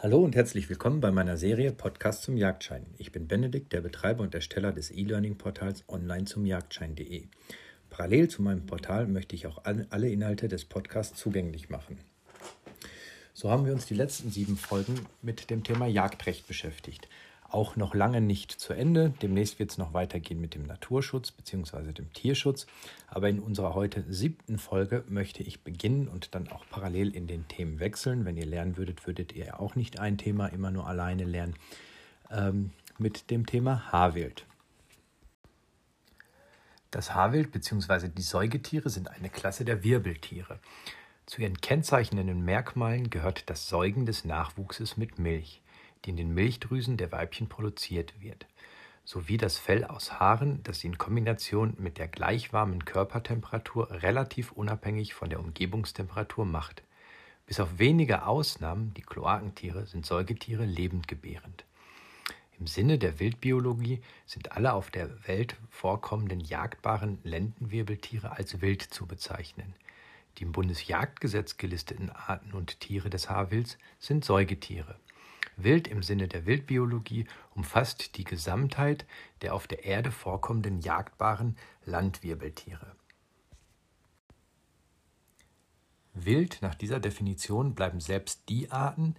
Hallo und herzlich willkommen bei meiner Serie Podcast zum Jagdschein. Ich bin Benedikt, der Betreiber und Ersteller des E-Learning-Portals online zum Jagdschein.de. Parallel zu meinem Portal möchte ich auch alle Inhalte des Podcasts zugänglich machen. So haben wir uns die letzten sieben Folgen mit dem Thema Jagdrecht beschäftigt auch noch lange nicht zu Ende. Demnächst wird es noch weitergehen mit dem Naturschutz bzw. dem Tierschutz. Aber in unserer heute siebten Folge möchte ich beginnen und dann auch parallel in den Themen wechseln. Wenn ihr lernen würdet, würdet ihr auch nicht ein Thema immer nur alleine lernen. Ähm, mit dem Thema Haarwild. Das Haarwild bzw. die Säugetiere sind eine Klasse der Wirbeltiere. Zu ihren kennzeichnenden Merkmalen gehört das Säugen des Nachwuchses mit Milch die in den Milchdrüsen der Weibchen produziert wird, sowie das Fell aus Haaren, das sie in Kombination mit der gleich warmen Körpertemperatur relativ unabhängig von der Umgebungstemperatur macht. Bis auf wenige Ausnahmen, die Kloakentiere, sind Säugetiere lebendgebärend. Im Sinne der Wildbiologie sind alle auf der Welt vorkommenden jagdbaren Lendenwirbeltiere als wild zu bezeichnen. Die im Bundesjagdgesetz gelisteten Arten und Tiere des Haarwilds sind Säugetiere. Wild im Sinne der Wildbiologie umfasst die Gesamtheit der auf der Erde vorkommenden jagdbaren Landwirbeltiere. Wild nach dieser Definition bleiben selbst die Arten,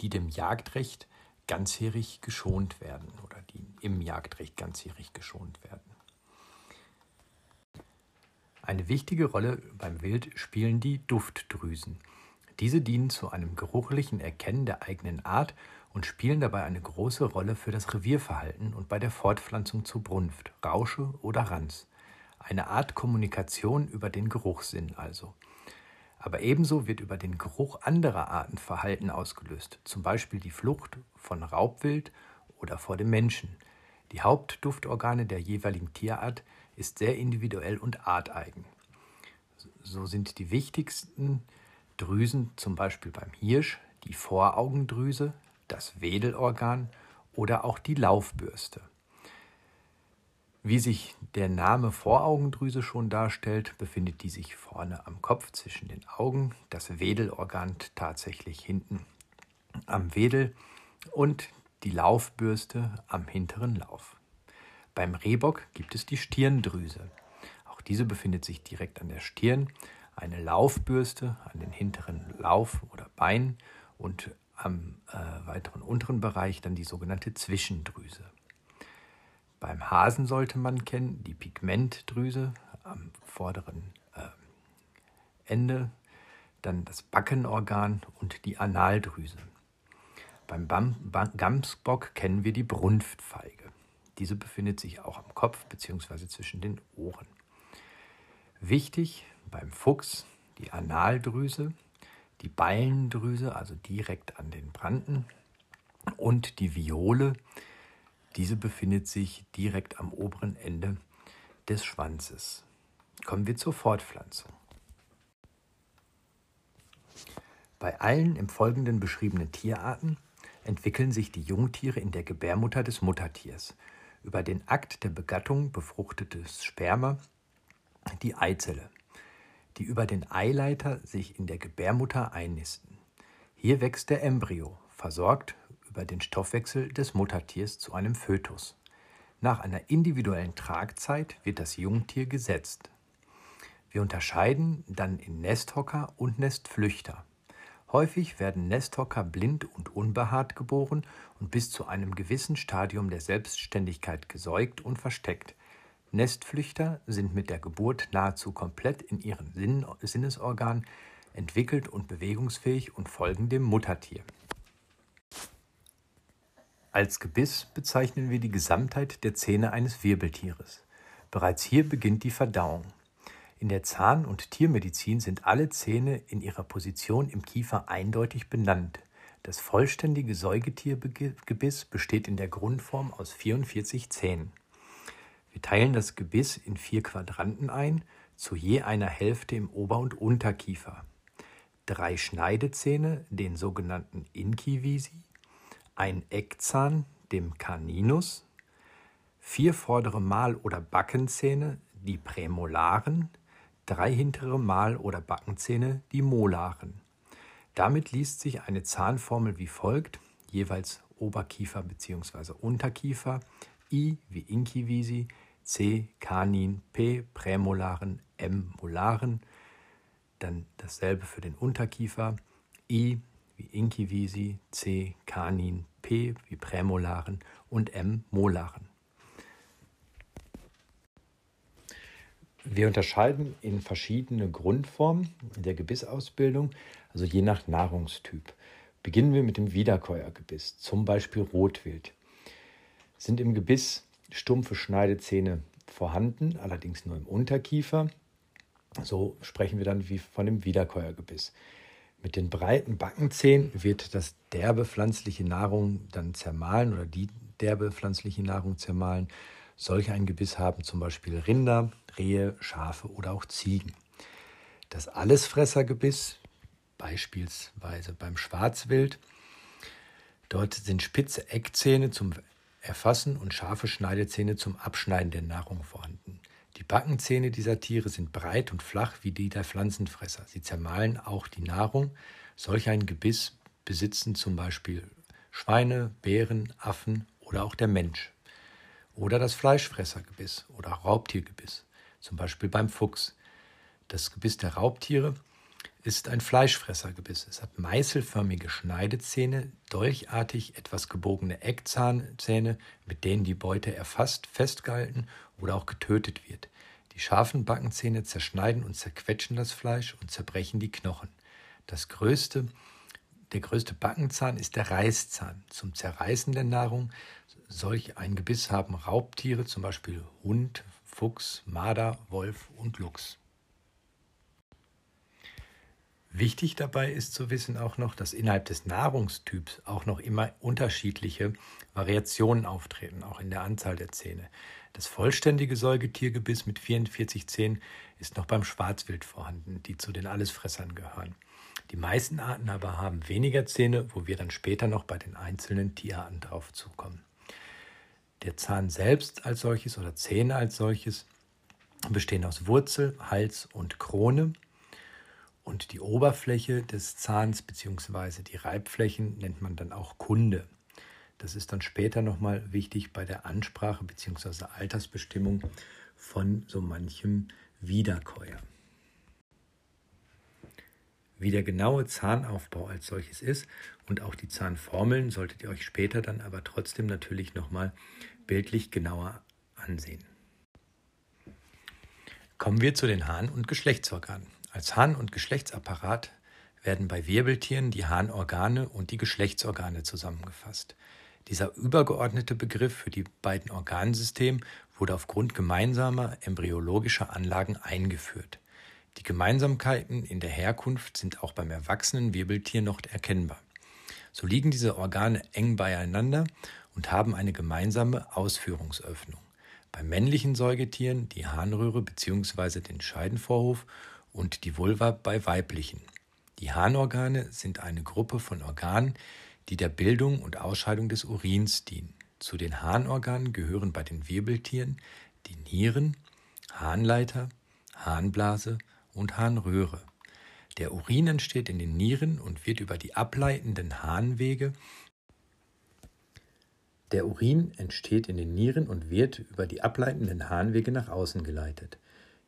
die dem Jagdrecht ganzjährig geschont werden oder die im Jagdrecht ganzjährig geschont werden. Eine wichtige Rolle beim Wild spielen die Duftdrüsen. Diese dienen zu einem geruchlichen Erkennen der eigenen Art und spielen dabei eine große Rolle für das Revierverhalten und bei der Fortpflanzung zu Brunft, Rausche oder Ranz. Eine Art Kommunikation über den Geruchssinn also. Aber ebenso wird über den Geruch anderer Arten Verhalten ausgelöst, zum Beispiel die Flucht von Raubwild oder vor dem Menschen. Die Hauptduftorgane der jeweiligen Tierart ist sehr individuell und arteigen. So sind die wichtigsten Drüsen, zum Beispiel beim Hirsch, die Voraugendrüse, das Wedelorgan oder auch die Laufbürste. Wie sich der Name Voraugendrüse schon darstellt, befindet die sich vorne am Kopf zwischen den Augen, das Wedelorgan tatsächlich hinten am Wedel und die Laufbürste am hinteren Lauf. Beim Rehbock gibt es die Stirndrüse. Auch diese befindet sich direkt an der Stirn eine Laufbürste an den hinteren Lauf- oder Bein und am äh, weiteren unteren Bereich dann die sogenannte Zwischendrüse. Beim Hasen sollte man kennen die Pigmentdrüse am vorderen äh, Ende, dann das Backenorgan und die Analdrüse. Beim Bam Gamsbock kennen wir die Brunftfeige. Diese befindet sich auch am Kopf bzw. zwischen den Ohren. Wichtig beim Fuchs die Analdrüse, die Ballendrüse, also direkt an den Branden, und die Viole. Diese befindet sich direkt am oberen Ende des Schwanzes. Kommen wir zur Fortpflanzung. Bei allen im Folgenden beschriebenen Tierarten entwickeln sich die Jungtiere in der Gebärmutter des Muttertiers. Über den Akt der Begattung befruchtetes Sperma die Eizelle die über den Eileiter sich in der Gebärmutter einnisten. Hier wächst der Embryo, versorgt über den Stoffwechsel des Muttertiers zu einem Fötus. Nach einer individuellen Tragzeit wird das Jungtier gesetzt. Wir unterscheiden dann in Nesthocker und Nestflüchter. Häufig werden Nesthocker blind und unbehaart geboren und bis zu einem gewissen Stadium der Selbstständigkeit gesäugt und versteckt. Nestflüchter sind mit der Geburt nahezu komplett in ihren Sinnesorganen entwickelt und bewegungsfähig und folgen dem Muttertier. Als Gebiss bezeichnen wir die Gesamtheit der Zähne eines Wirbeltieres. Bereits hier beginnt die Verdauung. In der Zahn- und Tiermedizin sind alle Zähne in ihrer Position im Kiefer eindeutig benannt. Das vollständige Säugetiergebiss besteht in der Grundform aus 44 Zähnen. Wir teilen das Gebiss in vier Quadranten ein, zu je einer Hälfte im Ober- und Unterkiefer. Drei Schneidezähne, den sogenannten Incivisi, ein Eckzahn, dem Caninus, vier vordere Mahl- oder Backenzähne, die Prämolaren, drei hintere Mahl- oder Backenzähne, die Molaren. Damit liest sich eine Zahnformel wie folgt, jeweils Oberkiefer bzw. Unterkiefer, I wie Inkivisi, C Kanin, P Prämolaren, M Molaren, dann dasselbe für den Unterkiefer, I wie Inkivisi, C Kanin, P wie Prämolaren und M Molaren. Wir unterscheiden in verschiedene Grundformen der Gebissausbildung, also je nach Nahrungstyp. Beginnen wir mit dem Wiederkäuergebiss, zum Beispiel Rotwild. Sind im Gebiss stumpfe Schneidezähne vorhanden, allerdings nur im Unterkiefer. So sprechen wir dann wie von dem Wiederkäuergebiss. Mit den breiten Backenzähnen wird das derbe pflanzliche Nahrung dann zermahlen oder die derbe pflanzliche Nahrung zermahlen. Solch ein Gebiss haben zum Beispiel Rinder, Rehe, Schafe oder auch Ziegen. Das Allesfressergebiss, beispielsweise beim Schwarzwild, dort sind spitze Eckzähne zum Erfassen und scharfe Schneidezähne zum Abschneiden der Nahrung vorhanden. Die Backenzähne dieser Tiere sind breit und flach wie die der Pflanzenfresser. Sie zermahlen auch die Nahrung. Solch ein Gebiss besitzen zum Beispiel Schweine, Bären, Affen oder auch der Mensch. Oder das Fleischfressergebiss oder Raubtiergebiss, zum Beispiel beim Fuchs. Das Gebiss der Raubtiere ist ein Fleischfressergebiss. Es hat meißelförmige Schneidezähne, dolchartig etwas gebogene Eckzahnzähne, mit denen die Beute erfasst, festgehalten oder auch getötet wird. Die scharfen Backenzähne zerschneiden und zerquetschen das Fleisch und zerbrechen die Knochen. Das größte, der größte Backenzahn ist der Reißzahn. Zum Zerreißen der Nahrung solch ein Gebiss haben Raubtiere, zum Beispiel Hund, Fuchs, Marder, Wolf und Luchs. Wichtig dabei ist zu wissen auch noch, dass innerhalb des Nahrungstyps auch noch immer unterschiedliche Variationen auftreten, auch in der Anzahl der Zähne. Das vollständige Säugetiergebiss mit 44 Zähnen ist noch beim Schwarzwild vorhanden, die zu den Allesfressern gehören. Die meisten Arten aber haben weniger Zähne, wo wir dann später noch bei den einzelnen Tierarten drauf zukommen. Der Zahn selbst als solches oder Zähne als solches bestehen aus Wurzel, Hals und Krone. Und die Oberfläche des Zahns bzw. die Reibflächen nennt man dann auch Kunde. Das ist dann später nochmal wichtig bei der Ansprache bzw. Altersbestimmung von so manchem Wiederkäuer. Wie der genaue Zahnaufbau als solches ist und auch die Zahnformeln solltet ihr euch später dann aber trotzdem natürlich nochmal bildlich genauer ansehen. Kommen wir zu den Harn- und Geschlechtsorganen. Als Harn- und Geschlechtsapparat werden bei Wirbeltieren die Harnorgane und die Geschlechtsorgane zusammengefasst. Dieser übergeordnete Begriff für die beiden Organsysteme wurde aufgrund gemeinsamer embryologischer Anlagen eingeführt. Die Gemeinsamkeiten in der Herkunft sind auch beim erwachsenen Wirbeltier noch erkennbar. So liegen diese Organe eng beieinander und haben eine gemeinsame Ausführungsöffnung. Bei männlichen Säugetieren die Harnröhre bzw. den Scheidenvorhof und die Vulva bei weiblichen. Die Harnorgane sind eine Gruppe von Organen, die der Bildung und Ausscheidung des Urins dienen. Zu den Harnorganen gehören bei den Wirbeltieren die Nieren, Harnleiter, Harnblase und Harnröhre. Der Urin entsteht in den Nieren und wird über die ableitenden Harnwege der Urin entsteht in den Nieren und wird über die ableitenden Harnwege nach außen geleitet.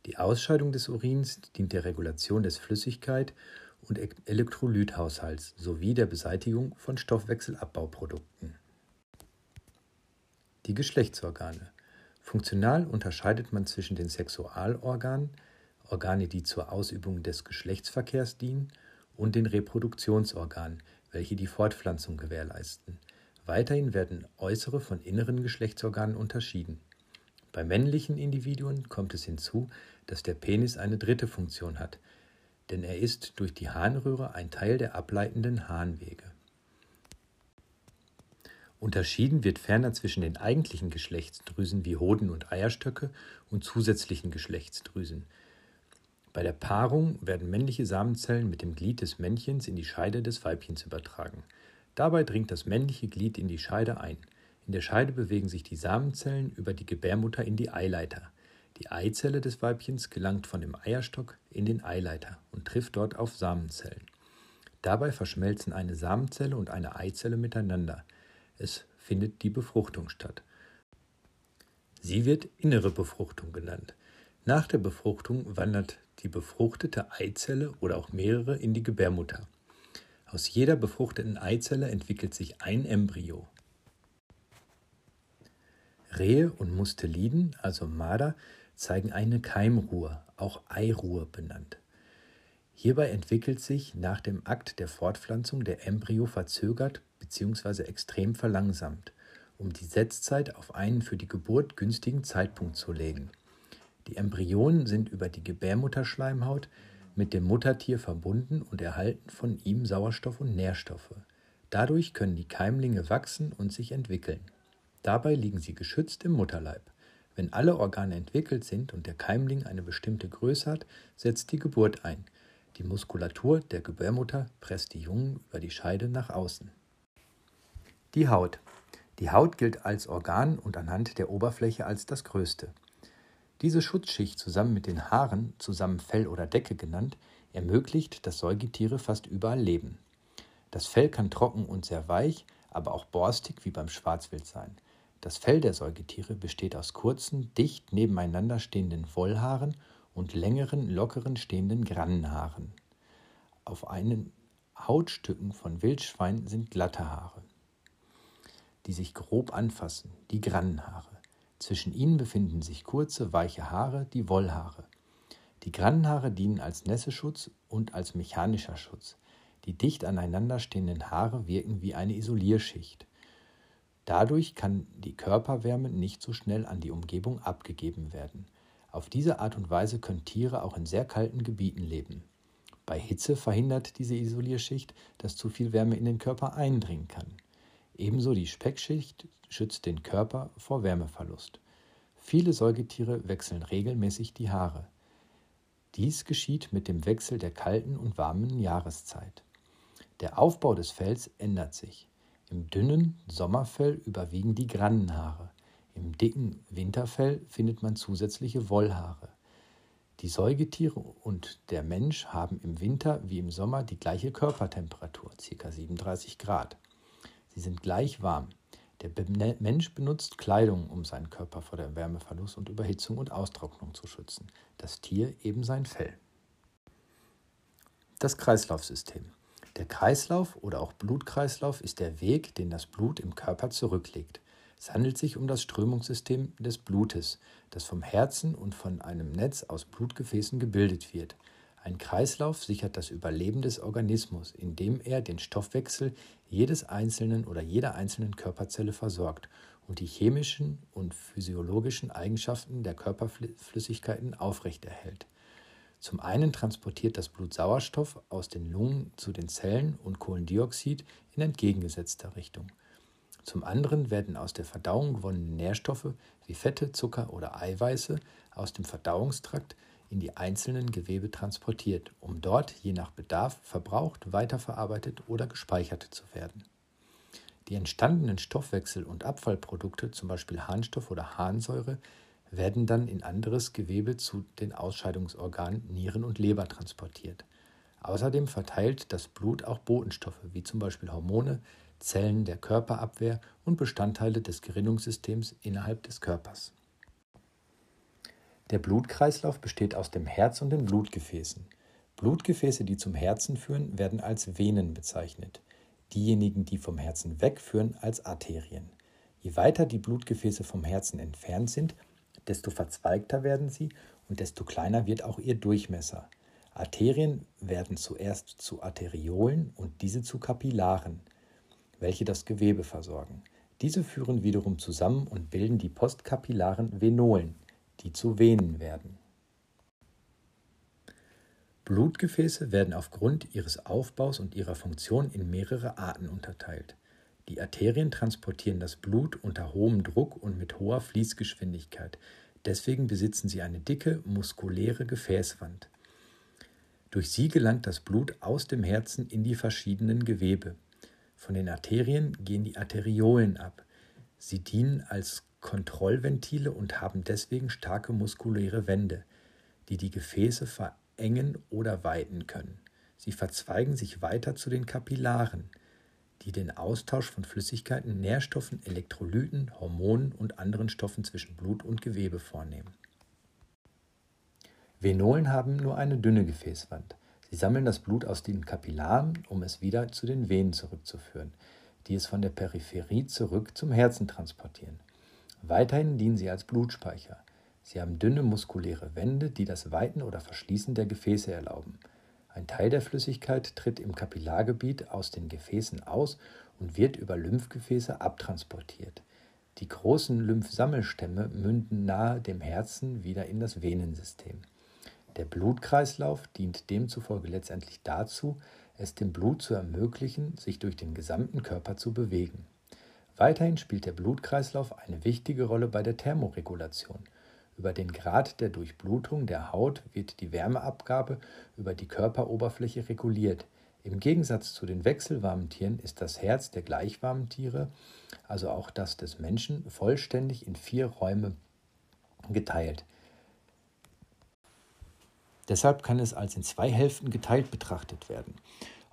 Die Ausscheidung des Urins dient der Regulation des Flüssigkeit- und Elektrolythaushalts sowie der Beseitigung von Stoffwechselabbauprodukten. Die Geschlechtsorgane. Funktional unterscheidet man zwischen den Sexualorganen, Organe, die zur Ausübung des Geschlechtsverkehrs dienen, und den Reproduktionsorganen, welche die Fortpflanzung gewährleisten. Weiterhin werden äußere von inneren Geschlechtsorganen unterschieden. Bei männlichen Individuen kommt es hinzu, dass der Penis eine dritte Funktion hat, denn er ist durch die Harnröhre ein Teil der ableitenden Harnwege. Unterschieden wird ferner zwischen den eigentlichen Geschlechtsdrüsen wie Hoden und Eierstöcke und zusätzlichen Geschlechtsdrüsen. Bei der Paarung werden männliche Samenzellen mit dem Glied des Männchens in die Scheide des Weibchens übertragen. Dabei dringt das männliche Glied in die Scheide ein. In der Scheide bewegen sich die Samenzellen über die Gebärmutter in die Eileiter. Die Eizelle des Weibchens gelangt von dem Eierstock in den Eileiter und trifft dort auf Samenzellen. Dabei verschmelzen eine Samenzelle und eine Eizelle miteinander. Es findet die Befruchtung statt. Sie wird innere Befruchtung genannt. Nach der Befruchtung wandert die befruchtete Eizelle oder auch mehrere in die Gebärmutter. Aus jeder befruchteten Eizelle entwickelt sich ein Embryo. Rehe und Musteliden, also Marder, zeigen eine Keimruhe, auch Eiruhe benannt. Hierbei entwickelt sich nach dem Akt der Fortpflanzung der Embryo verzögert bzw. extrem verlangsamt, um die Setzzeit auf einen für die Geburt günstigen Zeitpunkt zu legen. Die Embryonen sind über die Gebärmutterschleimhaut mit dem Muttertier verbunden und erhalten von ihm Sauerstoff und Nährstoffe. Dadurch können die Keimlinge wachsen und sich entwickeln. Dabei liegen sie geschützt im Mutterleib. Wenn alle Organe entwickelt sind und der Keimling eine bestimmte Größe hat, setzt die Geburt ein. Die Muskulatur der Gebärmutter presst die Jungen über die Scheide nach außen. Die Haut. Die Haut gilt als Organ und anhand der Oberfläche als das größte. Diese Schutzschicht zusammen mit den Haaren, zusammen Fell oder Decke genannt, ermöglicht, dass Säugetiere fast überall leben. Das Fell kann trocken und sehr weich, aber auch borstig wie beim Schwarzwild sein. Das Fell der Säugetiere besteht aus kurzen, dicht nebeneinander stehenden Wollhaaren und längeren, lockeren stehenden Grannenhaaren. Auf einen Hautstücken von Wildschweinen sind glatte Haare, die sich grob anfassen, die Grannenhaare. Zwischen ihnen befinden sich kurze, weiche Haare, die Wollhaare. Die Grannenhaare dienen als Nässeschutz und als mechanischer Schutz. Die dicht aneinander stehenden Haare wirken wie eine Isolierschicht. Dadurch kann die Körperwärme nicht so schnell an die Umgebung abgegeben werden. Auf diese Art und Weise können Tiere auch in sehr kalten Gebieten leben. Bei Hitze verhindert diese Isolierschicht, dass zu viel Wärme in den Körper eindringen kann. Ebenso die Speckschicht schützt den Körper vor Wärmeverlust. Viele Säugetiere wechseln regelmäßig die Haare. Dies geschieht mit dem Wechsel der kalten und warmen Jahreszeit. Der Aufbau des Fells ändert sich. Im dünnen Sommerfell überwiegen die Grannenhaare. Im dicken Winterfell findet man zusätzliche Wollhaare. Die Säugetiere und der Mensch haben im Winter wie im Sommer die gleiche Körpertemperatur, ca. 37 Grad. Sie sind gleich warm. Der Mensch benutzt Kleidung, um seinen Körper vor der Wärmeverlust und Überhitzung und Austrocknung zu schützen. Das Tier eben sein Fell. Das Kreislaufsystem. Der Kreislauf oder auch Blutkreislauf ist der Weg, den das Blut im Körper zurücklegt. Es handelt sich um das Strömungssystem des Blutes, das vom Herzen und von einem Netz aus Blutgefäßen gebildet wird. Ein Kreislauf sichert das Überleben des Organismus, indem er den Stoffwechsel jedes einzelnen oder jeder einzelnen Körperzelle versorgt und die chemischen und physiologischen Eigenschaften der Körperflüssigkeiten aufrechterhält. Zum einen transportiert das Blut Sauerstoff aus den Lungen zu den Zellen und Kohlendioxid in entgegengesetzter Richtung. Zum anderen werden aus der Verdauung gewonnene Nährstoffe wie Fette, Zucker oder Eiweiße aus dem Verdauungstrakt in die einzelnen Gewebe transportiert, um dort je nach Bedarf verbraucht, weiterverarbeitet oder gespeichert zu werden. Die entstandenen Stoffwechsel- und Abfallprodukte, zum Beispiel Harnstoff oder Harnsäure, werden dann in anderes Gewebe zu den Ausscheidungsorganen Nieren und Leber transportiert. Außerdem verteilt das Blut auch Botenstoffe, wie zum Beispiel Hormone, Zellen der Körperabwehr und Bestandteile des Gerinnungssystems innerhalb des Körpers. Der Blutkreislauf besteht aus dem Herz und den Blutgefäßen. Blutgefäße, die zum Herzen führen, werden als Venen bezeichnet. Diejenigen, die vom Herzen wegführen, als Arterien. Je weiter die Blutgefäße vom Herzen entfernt sind, desto verzweigter werden sie und desto kleiner wird auch ihr Durchmesser. Arterien werden zuerst zu Arteriolen und diese zu Kapillaren, welche das Gewebe versorgen. Diese führen wiederum zusammen und bilden die postkapillaren Venolen, die zu Venen werden. Blutgefäße werden aufgrund ihres Aufbaus und ihrer Funktion in mehrere Arten unterteilt. Die Arterien transportieren das Blut unter hohem Druck und mit hoher Fließgeschwindigkeit. Deswegen besitzen sie eine dicke, muskuläre Gefäßwand. Durch sie gelangt das Blut aus dem Herzen in die verschiedenen Gewebe. Von den Arterien gehen die Arteriolen ab. Sie dienen als Kontrollventile und haben deswegen starke muskuläre Wände, die die Gefäße verengen oder weiten können. Sie verzweigen sich weiter zu den Kapillaren, die den Austausch von Flüssigkeiten, Nährstoffen, Elektrolyten, Hormonen und anderen Stoffen zwischen Blut und Gewebe vornehmen. Venolen haben nur eine dünne Gefäßwand. Sie sammeln das Blut aus den Kapillaren, um es wieder zu den Venen zurückzuführen, die es von der Peripherie zurück zum Herzen transportieren. Weiterhin dienen sie als Blutspeicher. Sie haben dünne muskuläre Wände, die das Weiten oder Verschließen der Gefäße erlauben. Ein Teil der Flüssigkeit tritt im Kapillargebiet aus den Gefäßen aus und wird über Lymphgefäße abtransportiert. Die großen Lymphsammelstämme münden nahe dem Herzen wieder in das Venensystem. Der Blutkreislauf dient demzufolge letztendlich dazu, es dem Blut zu ermöglichen, sich durch den gesamten Körper zu bewegen. Weiterhin spielt der Blutkreislauf eine wichtige Rolle bei der Thermoregulation. Über den Grad der Durchblutung der Haut wird die Wärmeabgabe über die Körperoberfläche reguliert. Im Gegensatz zu den wechselwarmen Tieren ist das Herz der gleichwarmen Tiere, also auch das des Menschen, vollständig in vier Räume geteilt. Deshalb kann es als in zwei Hälften geteilt betrachtet werden,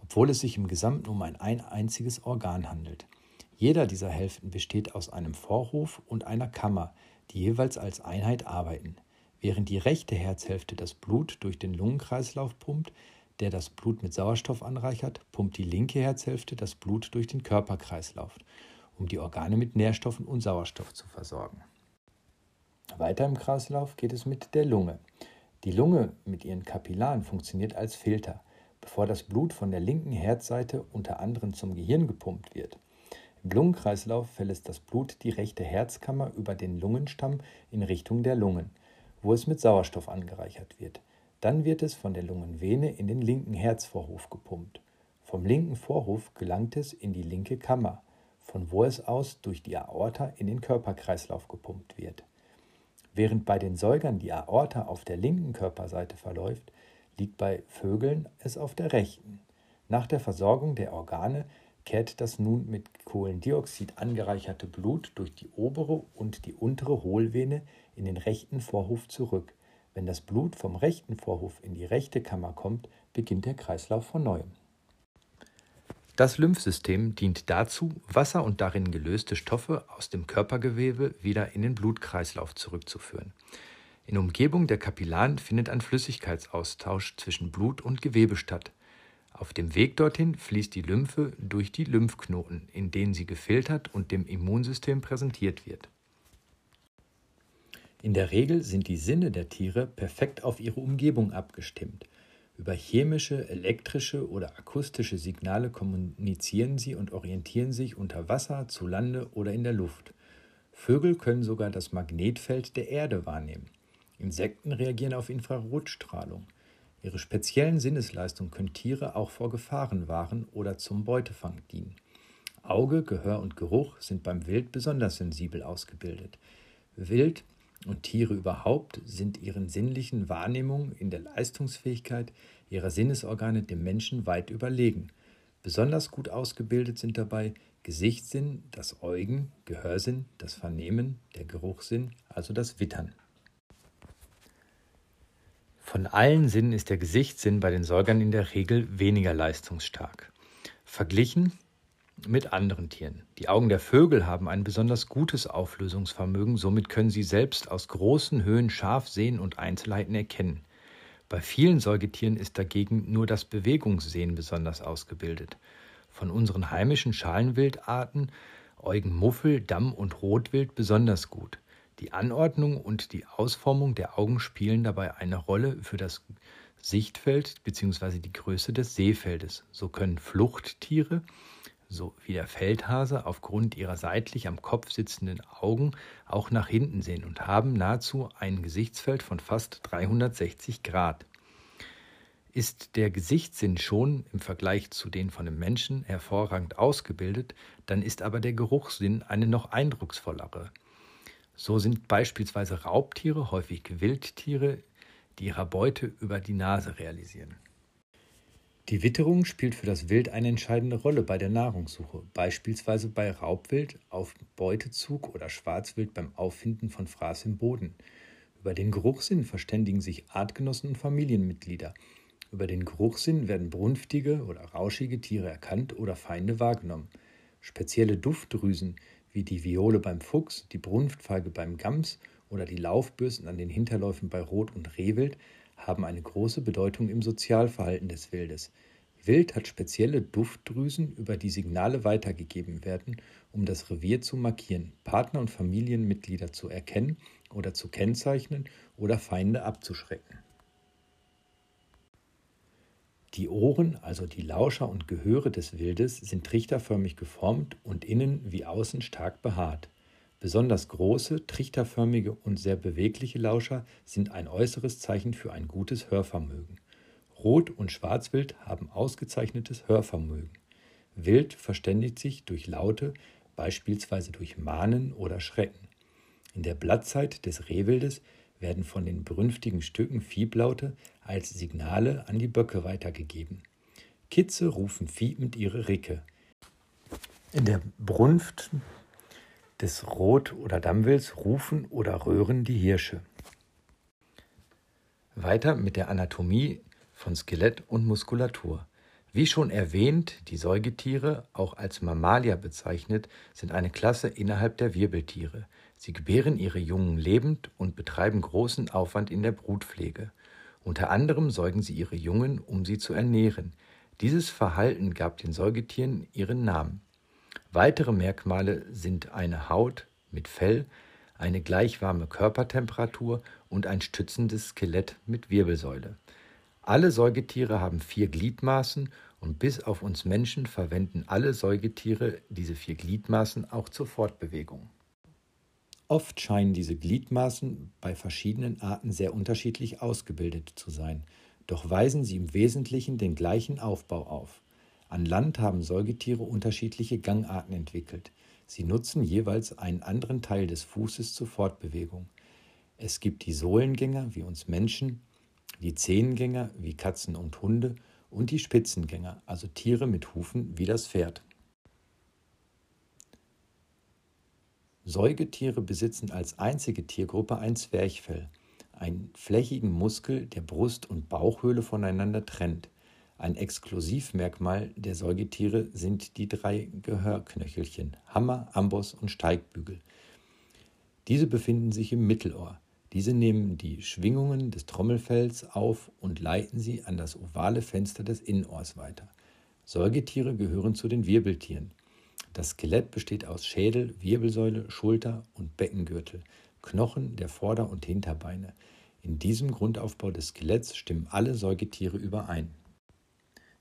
obwohl es sich im Gesamten um ein, ein einziges Organ handelt. Jeder dieser Hälften besteht aus einem Vorhof und einer Kammer, die jeweils als Einheit arbeiten. Während die rechte Herzhälfte das Blut durch den Lungenkreislauf pumpt, der das Blut mit Sauerstoff anreichert, pumpt die linke Herzhälfte das Blut durch den Körperkreislauf, um die Organe mit Nährstoffen und Sauerstoff zu versorgen. Weiter im Kreislauf geht es mit der Lunge. Die Lunge mit ihren Kapillaren funktioniert als Filter, bevor das Blut von der linken Herzseite unter anderem zum Gehirn gepumpt wird. Im Lungenkreislauf verlässt das Blut die rechte Herzkammer über den Lungenstamm in Richtung der Lungen, wo es mit Sauerstoff angereichert wird. Dann wird es von der Lungenvene in den linken Herzvorhof gepumpt. Vom linken Vorhof gelangt es in die linke Kammer, von wo es aus durch die Aorta in den Körperkreislauf gepumpt wird. Während bei den Säugern die Aorta auf der linken Körperseite verläuft, liegt bei Vögeln es auf der rechten. Nach der Versorgung der Organe kehrt das nun mit Kohlendioxid angereicherte Blut durch die obere und die untere Hohlvene in den rechten Vorhof zurück. Wenn das Blut vom rechten Vorhof in die rechte Kammer kommt, beginnt der Kreislauf von neuem. Das Lymphsystem dient dazu, Wasser und darin gelöste Stoffe aus dem Körpergewebe wieder in den Blutkreislauf zurückzuführen. In Umgebung der Kapillaren findet ein Flüssigkeitsaustausch zwischen Blut und Gewebe statt. Auf dem Weg dorthin fließt die Lymphe durch die Lymphknoten, in denen sie gefiltert und dem Immunsystem präsentiert wird. In der Regel sind die Sinne der Tiere perfekt auf ihre Umgebung abgestimmt. Über chemische, elektrische oder akustische Signale kommunizieren sie und orientieren sich unter Wasser, zu Lande oder in der Luft. Vögel können sogar das Magnetfeld der Erde wahrnehmen. Insekten reagieren auf Infrarotstrahlung. Ihre speziellen Sinnesleistungen können Tiere auch vor Gefahren wahren oder zum Beutefang dienen. Auge, Gehör und Geruch sind beim Wild besonders sensibel ausgebildet. Wild und Tiere überhaupt sind ihren sinnlichen Wahrnehmungen in der Leistungsfähigkeit ihrer Sinnesorgane dem Menschen weit überlegen. Besonders gut ausgebildet sind dabei Gesichtssinn, das Äugen, Gehörsinn, das Vernehmen, der Geruchssinn, also das Wittern. Von allen Sinnen ist der Gesichtssinn bei den Säugern in der Regel weniger leistungsstark. Verglichen mit anderen Tieren. Die Augen der Vögel haben ein besonders gutes Auflösungsvermögen, somit können sie selbst aus großen Höhen scharf sehen und Einzelheiten erkennen. Bei vielen Säugetieren ist dagegen nur das Bewegungssehen besonders ausgebildet. Von unseren heimischen Schalenwildarten Eugen Muffel, Damm und Rotwild besonders gut. Die Anordnung und die Ausformung der Augen spielen dabei eine Rolle für das Sichtfeld bzw. die Größe des Sehfeldes. So können Fluchttiere so wie der Feldhase aufgrund ihrer seitlich am Kopf sitzenden Augen auch nach hinten sehen und haben nahezu ein Gesichtsfeld von fast 360 Grad. Ist der Gesichtssinn schon im Vergleich zu den von dem Menschen hervorragend ausgebildet, dann ist aber der Geruchssinn eine noch eindrucksvollere. So sind beispielsweise Raubtiere häufig Wildtiere, die ihre Beute über die Nase realisieren. Die Witterung spielt für das Wild eine entscheidende Rolle bei der Nahrungssuche, beispielsweise bei Raubwild auf Beutezug oder Schwarzwild beim Auffinden von Fraß im Boden. Über den Geruchssinn verständigen sich Artgenossen und Familienmitglieder. Über den Geruchssinn werden brunftige oder rauschige Tiere erkannt oder Feinde wahrgenommen. Spezielle Duftdrüsen wie die Viole beim Fuchs, die Brunftfeige beim Gams oder die Laufbürsten an den Hinterläufen bei Rot- und Rehwild haben eine große Bedeutung im Sozialverhalten des Wildes. Wild hat spezielle Duftdrüsen, über die Signale weitergegeben werden, um das Revier zu markieren, Partner und Familienmitglieder zu erkennen oder zu kennzeichnen oder Feinde abzuschrecken. Die Ohren, also die Lauscher und Gehöre des Wildes, sind trichterförmig geformt und innen wie außen stark behaart. Besonders große, trichterförmige und sehr bewegliche Lauscher sind ein äußeres Zeichen für ein gutes Hörvermögen. Rot- und Schwarzwild haben ausgezeichnetes Hörvermögen. Wild verständigt sich durch Laute, beispielsweise durch Mahnen oder Schrecken. In der Blattzeit des Rehwildes werden von den brünftigen Stücken Fieblaute als Signale an die Böcke weitergegeben. Kitze rufen fiepend ihre Ricke. In der Brunft des Rot- oder Dammwilds rufen oder röhren die Hirsche. Weiter mit der Anatomie von Skelett und Muskulatur. Wie schon erwähnt, die Säugetiere, auch als Mammalia bezeichnet, sind eine Klasse innerhalb der Wirbeltiere. Sie gebären ihre Jungen lebend und betreiben großen Aufwand in der Brutpflege. Unter anderem säugen sie ihre Jungen, um sie zu ernähren. Dieses Verhalten gab den Säugetieren ihren Namen. Weitere Merkmale sind eine Haut mit Fell, eine gleichwarme Körpertemperatur und ein stützendes Skelett mit Wirbelsäule. Alle Säugetiere haben vier Gliedmaßen und bis auf uns Menschen verwenden alle Säugetiere diese vier Gliedmaßen auch zur Fortbewegung. Oft scheinen diese Gliedmaßen bei verschiedenen Arten sehr unterschiedlich ausgebildet zu sein, doch weisen sie im Wesentlichen den gleichen Aufbau auf. An Land haben Säugetiere unterschiedliche Gangarten entwickelt. Sie nutzen jeweils einen anderen Teil des Fußes zur Fortbewegung. Es gibt die Sohlengänger wie uns Menschen, die Zehengänger wie Katzen und Hunde und die Spitzengänger, also Tiere mit Hufen wie das Pferd. Säugetiere besitzen als einzige Tiergruppe ein Zwerchfell, einen flächigen Muskel, der Brust- und Bauchhöhle voneinander trennt. Ein Exklusivmerkmal der Säugetiere sind die drei Gehörknöchelchen Hammer, Amboss und Steigbügel. Diese befinden sich im Mittelohr. Diese nehmen die Schwingungen des Trommelfells auf und leiten sie an das ovale Fenster des Innenohrs weiter. Säugetiere gehören zu den Wirbeltieren. Das Skelett besteht aus Schädel, Wirbelsäule, Schulter und Beckengürtel, Knochen der Vorder- und Hinterbeine. In diesem Grundaufbau des Skeletts stimmen alle Säugetiere überein.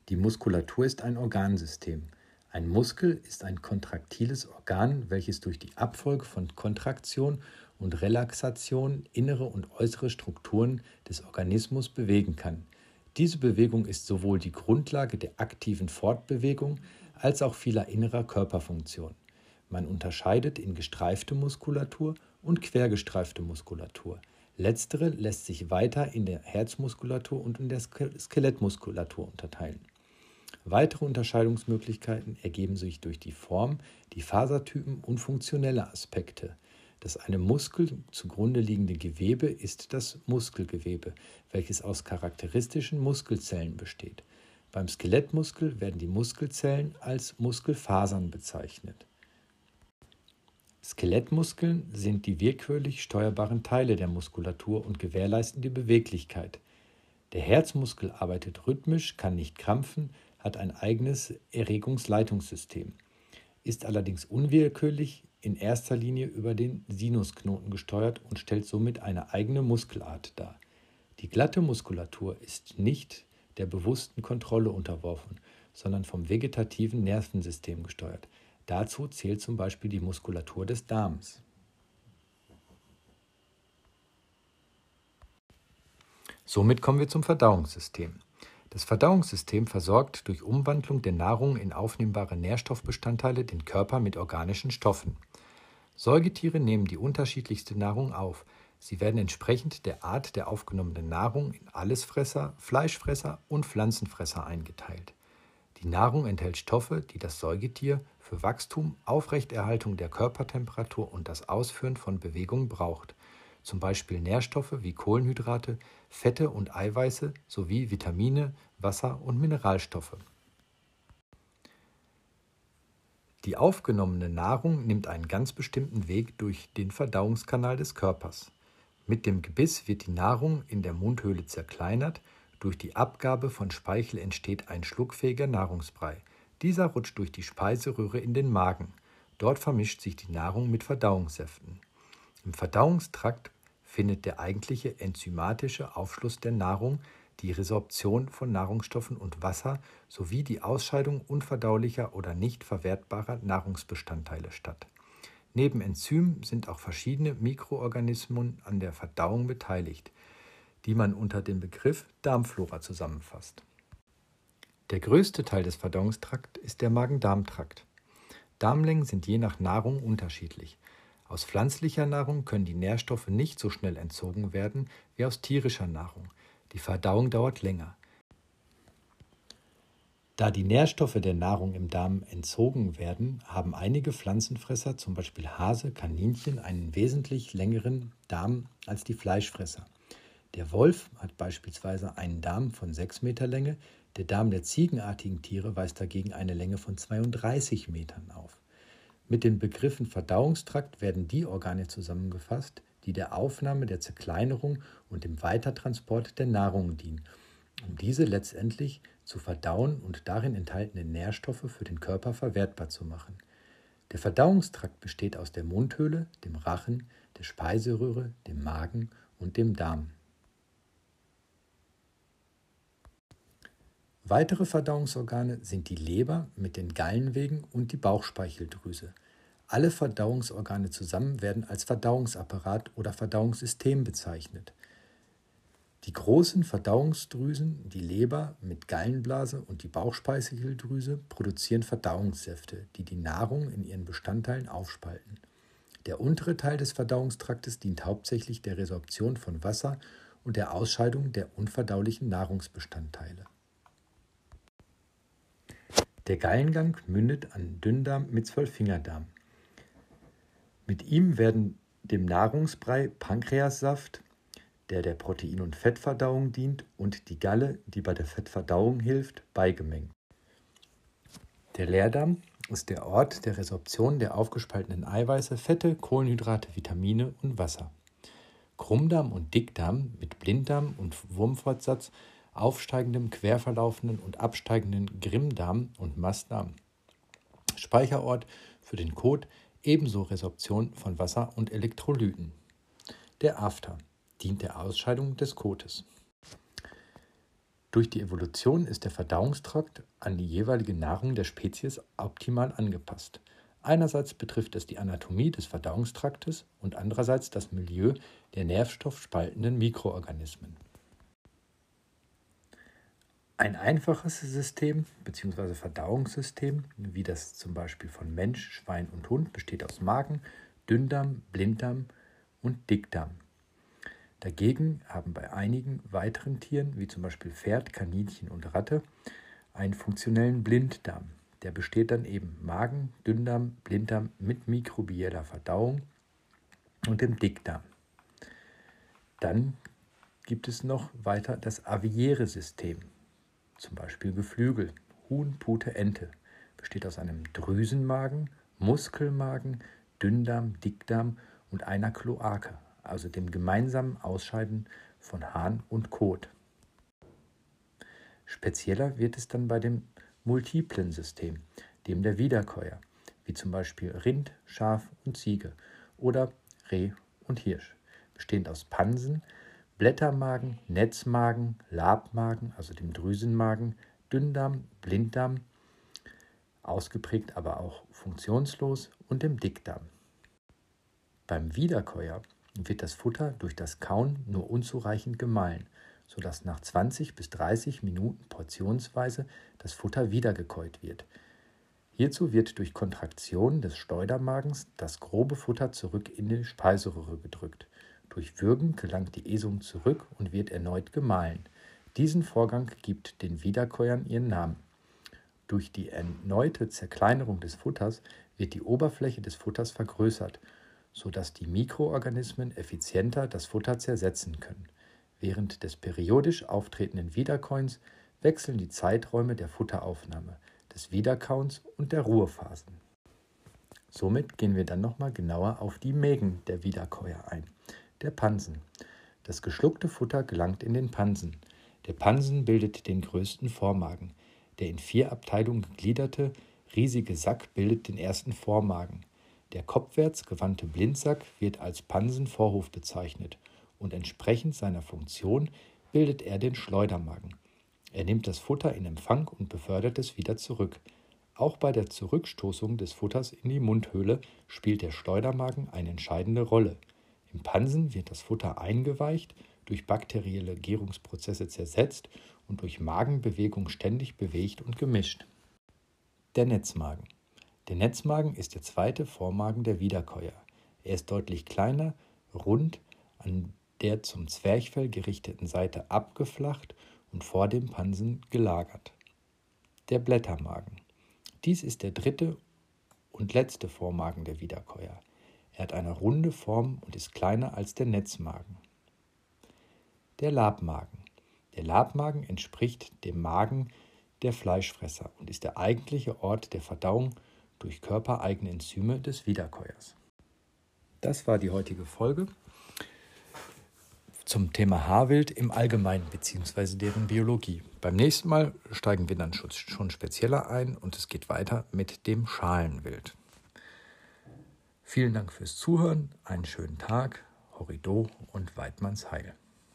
Die Muskulatur ist ein Organsystem. Ein Muskel ist ein kontraktiles Organ, welches durch die Abfolge von Kontraktion und Relaxation innere und äußere Strukturen des Organismus bewegen kann. Diese Bewegung ist sowohl die Grundlage der aktiven Fortbewegung als auch vieler innerer Körperfunktionen. Man unterscheidet in gestreifte Muskulatur und quergestreifte Muskulatur. Letztere lässt sich weiter in der Herzmuskulatur und in der Skelettmuskulatur unterteilen. Weitere Unterscheidungsmöglichkeiten ergeben sich durch die Form, die Fasertypen und funktionelle Aspekte. Das einem Muskel zugrunde liegende Gewebe ist das Muskelgewebe, welches aus charakteristischen Muskelzellen besteht. Beim Skelettmuskel werden die Muskelzellen als Muskelfasern bezeichnet. Skelettmuskeln sind die willkürlich steuerbaren Teile der Muskulatur und gewährleisten die Beweglichkeit. Der Herzmuskel arbeitet rhythmisch, kann nicht krampfen, hat ein eigenes Erregungsleitungssystem, ist allerdings unwillkürlich in erster Linie über den Sinusknoten gesteuert und stellt somit eine eigene Muskelart dar. Die glatte Muskulatur ist nicht der bewussten Kontrolle unterworfen, sondern vom vegetativen Nervensystem gesteuert. Dazu zählt zum Beispiel die Muskulatur des Darms. Somit kommen wir zum Verdauungssystem. Das Verdauungssystem versorgt durch Umwandlung der Nahrung in aufnehmbare Nährstoffbestandteile den Körper mit organischen Stoffen. Säugetiere nehmen die unterschiedlichste Nahrung auf, Sie werden entsprechend der Art der aufgenommenen Nahrung in Allesfresser, Fleischfresser und Pflanzenfresser eingeteilt. Die Nahrung enthält Stoffe, die das Säugetier für Wachstum, Aufrechterhaltung der Körpertemperatur und das Ausführen von Bewegungen braucht. zum Beispiel Nährstoffe wie Kohlenhydrate, Fette und Eiweiße sowie Vitamine, Wasser und Mineralstoffe. Die aufgenommene Nahrung nimmt einen ganz bestimmten Weg durch den Verdauungskanal des Körpers. Mit dem Gebiss wird die Nahrung in der Mundhöhle zerkleinert, durch die Abgabe von Speichel entsteht ein schluckfähiger Nahrungsbrei. Dieser rutscht durch die Speiseröhre in den Magen. Dort vermischt sich die Nahrung mit Verdauungssäften. Im Verdauungstrakt findet der eigentliche enzymatische Aufschluss der Nahrung, die Resorption von Nahrungsstoffen und Wasser sowie die Ausscheidung unverdaulicher oder nicht verwertbarer Nahrungsbestandteile statt. Neben Enzymen sind auch verschiedene Mikroorganismen an der Verdauung beteiligt, die man unter dem Begriff Darmflora zusammenfasst. Der größte Teil des Verdauungstrakts ist der Magen-Darm-Trakt. Darmlängen sind je nach Nahrung unterschiedlich. Aus pflanzlicher Nahrung können die Nährstoffe nicht so schnell entzogen werden wie aus tierischer Nahrung. Die Verdauung dauert länger. Da die Nährstoffe der Nahrung im Darm entzogen werden, haben einige Pflanzenfresser, zum Beispiel Hase, Kaninchen, einen wesentlich längeren Darm als die Fleischfresser. Der Wolf hat beispielsweise einen Darm von 6 Meter Länge, der Darm der ziegenartigen Tiere weist dagegen eine Länge von 32 Metern auf. Mit den Begriffen Verdauungstrakt werden die Organe zusammengefasst, die der Aufnahme, der Zerkleinerung und dem Weitertransport der Nahrung dienen, um diese letztendlich zu verdauen und darin enthaltene Nährstoffe für den Körper verwertbar zu machen. Der Verdauungstrakt besteht aus der Mundhöhle, dem Rachen, der Speiseröhre, dem Magen und dem Darm. Weitere Verdauungsorgane sind die Leber mit den Gallenwegen und die Bauchspeicheldrüse. Alle Verdauungsorgane zusammen werden als Verdauungsapparat oder Verdauungssystem bezeichnet. Die großen Verdauungsdrüsen, die Leber mit Gallenblase und die Bauchspeicheldrüse produzieren Verdauungssäfte, die die Nahrung in ihren Bestandteilen aufspalten. Der untere Teil des Verdauungstraktes dient hauptsächlich der Resorption von Wasser und der Ausscheidung der unverdaulichen Nahrungsbestandteile. Der Gallengang mündet an Dünndarm mit Zwölffingerdarm. Mit ihm werden dem Nahrungsbrei Pankreassaft, der der Protein- und Fettverdauung dient, und die Galle, die bei der Fettverdauung hilft, beigemengt. Der Leerdarm ist der Ort der Resorption der aufgespaltenen Eiweiße, Fette, Kohlenhydrate, Vitamine und Wasser. Krummdarm und Dickdarm mit Blinddarm und Wurmfortsatz, aufsteigendem, querverlaufenden und absteigenden Grimmdarm und Mastdarm. Speicherort für den Kot, ebenso Resorption von Wasser und Elektrolyten. Der After dient der Ausscheidung des Kotes. Durch die Evolution ist der Verdauungstrakt an die jeweilige Nahrung der Spezies optimal angepasst. Einerseits betrifft es die Anatomie des Verdauungstraktes und andererseits das Milieu der nährstoffspaltenden Mikroorganismen. Ein einfaches System bzw. Verdauungssystem, wie das zum Beispiel von Mensch, Schwein und Hund, besteht aus Magen, Dünndarm, Blinddarm und Dickdarm. Dagegen haben bei einigen weiteren Tieren, wie zum Beispiel Pferd, Kaninchen und Ratte, einen funktionellen Blinddarm. Der besteht dann eben Magen, Dünndarm, Blinddarm mit mikrobieller Verdauung und dem Dickdarm. Dann gibt es noch weiter das aviäre System zum Beispiel Geflügel, Huhn, Pute, Ente, besteht aus einem Drüsenmagen, Muskelmagen, Dünndarm, Dickdarm und einer Kloake, also dem gemeinsamen Ausscheiden von Hahn und Kot. Spezieller wird es dann bei dem multiplen System, dem der Wiederkäuer, wie zum Beispiel Rind, Schaf und Ziege oder Reh und Hirsch, bestehend aus Pansen, Blättermagen, Netzmagen, Labmagen, also dem Drüsenmagen, Dünndarm, Blinddarm, ausgeprägt aber auch funktionslos und dem Dickdarm. Beim Wiederkäuer wird das Futter durch das Kauen nur unzureichend gemahlen, sodass nach 20 bis 30 Minuten portionsweise das Futter wiedergekäut wird. Hierzu wird durch Kontraktion des Steudermagens das grobe Futter zurück in die Speiseröhre gedrückt. Durch Würgen gelangt die Esung zurück und wird erneut gemahlen. Diesen Vorgang gibt den Wiederkäuern ihren Namen. Durch die erneute Zerkleinerung des Futters wird die Oberfläche des Futters vergrößert, sodass die Mikroorganismen effizienter das Futter zersetzen können. Während des periodisch auftretenden Wiederkäuens wechseln die Zeiträume der Futteraufnahme, des Wiederkauens und der Ruhephasen. Somit gehen wir dann nochmal genauer auf die Mägen der Wiederkäuer ein. Der Pansen. Das geschluckte Futter gelangt in den Pansen. Der Pansen bildet den größten Vormagen. Der in vier Abteilungen gegliederte, riesige Sack bildet den ersten Vormagen. Der kopfwärts gewandte Blindsack wird als Pansenvorhof bezeichnet und entsprechend seiner Funktion bildet er den Schleudermagen. Er nimmt das Futter in Empfang und befördert es wieder zurück. Auch bei der Zurückstoßung des Futters in die Mundhöhle spielt der Schleudermagen eine entscheidende Rolle. Im Pansen wird das Futter eingeweicht, durch bakterielle Gärungsprozesse zersetzt und durch Magenbewegung ständig bewegt und gemischt. Der Netzmagen. Der Netzmagen ist der zweite Vormagen der Wiederkäuer. Er ist deutlich kleiner, rund, an der zum Zwerchfell gerichteten Seite abgeflacht und vor dem Pansen gelagert. Der Blättermagen. Dies ist der dritte und letzte Vormagen der Wiederkäuer. Er hat eine runde Form und ist kleiner als der Netzmagen. Der Labmagen. Der Labmagen entspricht dem Magen der Fleischfresser und ist der eigentliche Ort der Verdauung durch körpereigene Enzyme des Wiederkäuers. Das war die heutige Folge zum Thema Haarwild im Allgemeinen bzw. deren Biologie. Beim nächsten Mal steigen wir dann schon spezieller ein und es geht weiter mit dem Schalenwild. Vielen Dank fürs Zuhören, einen schönen Tag, Horrido und Weidmanns Heil.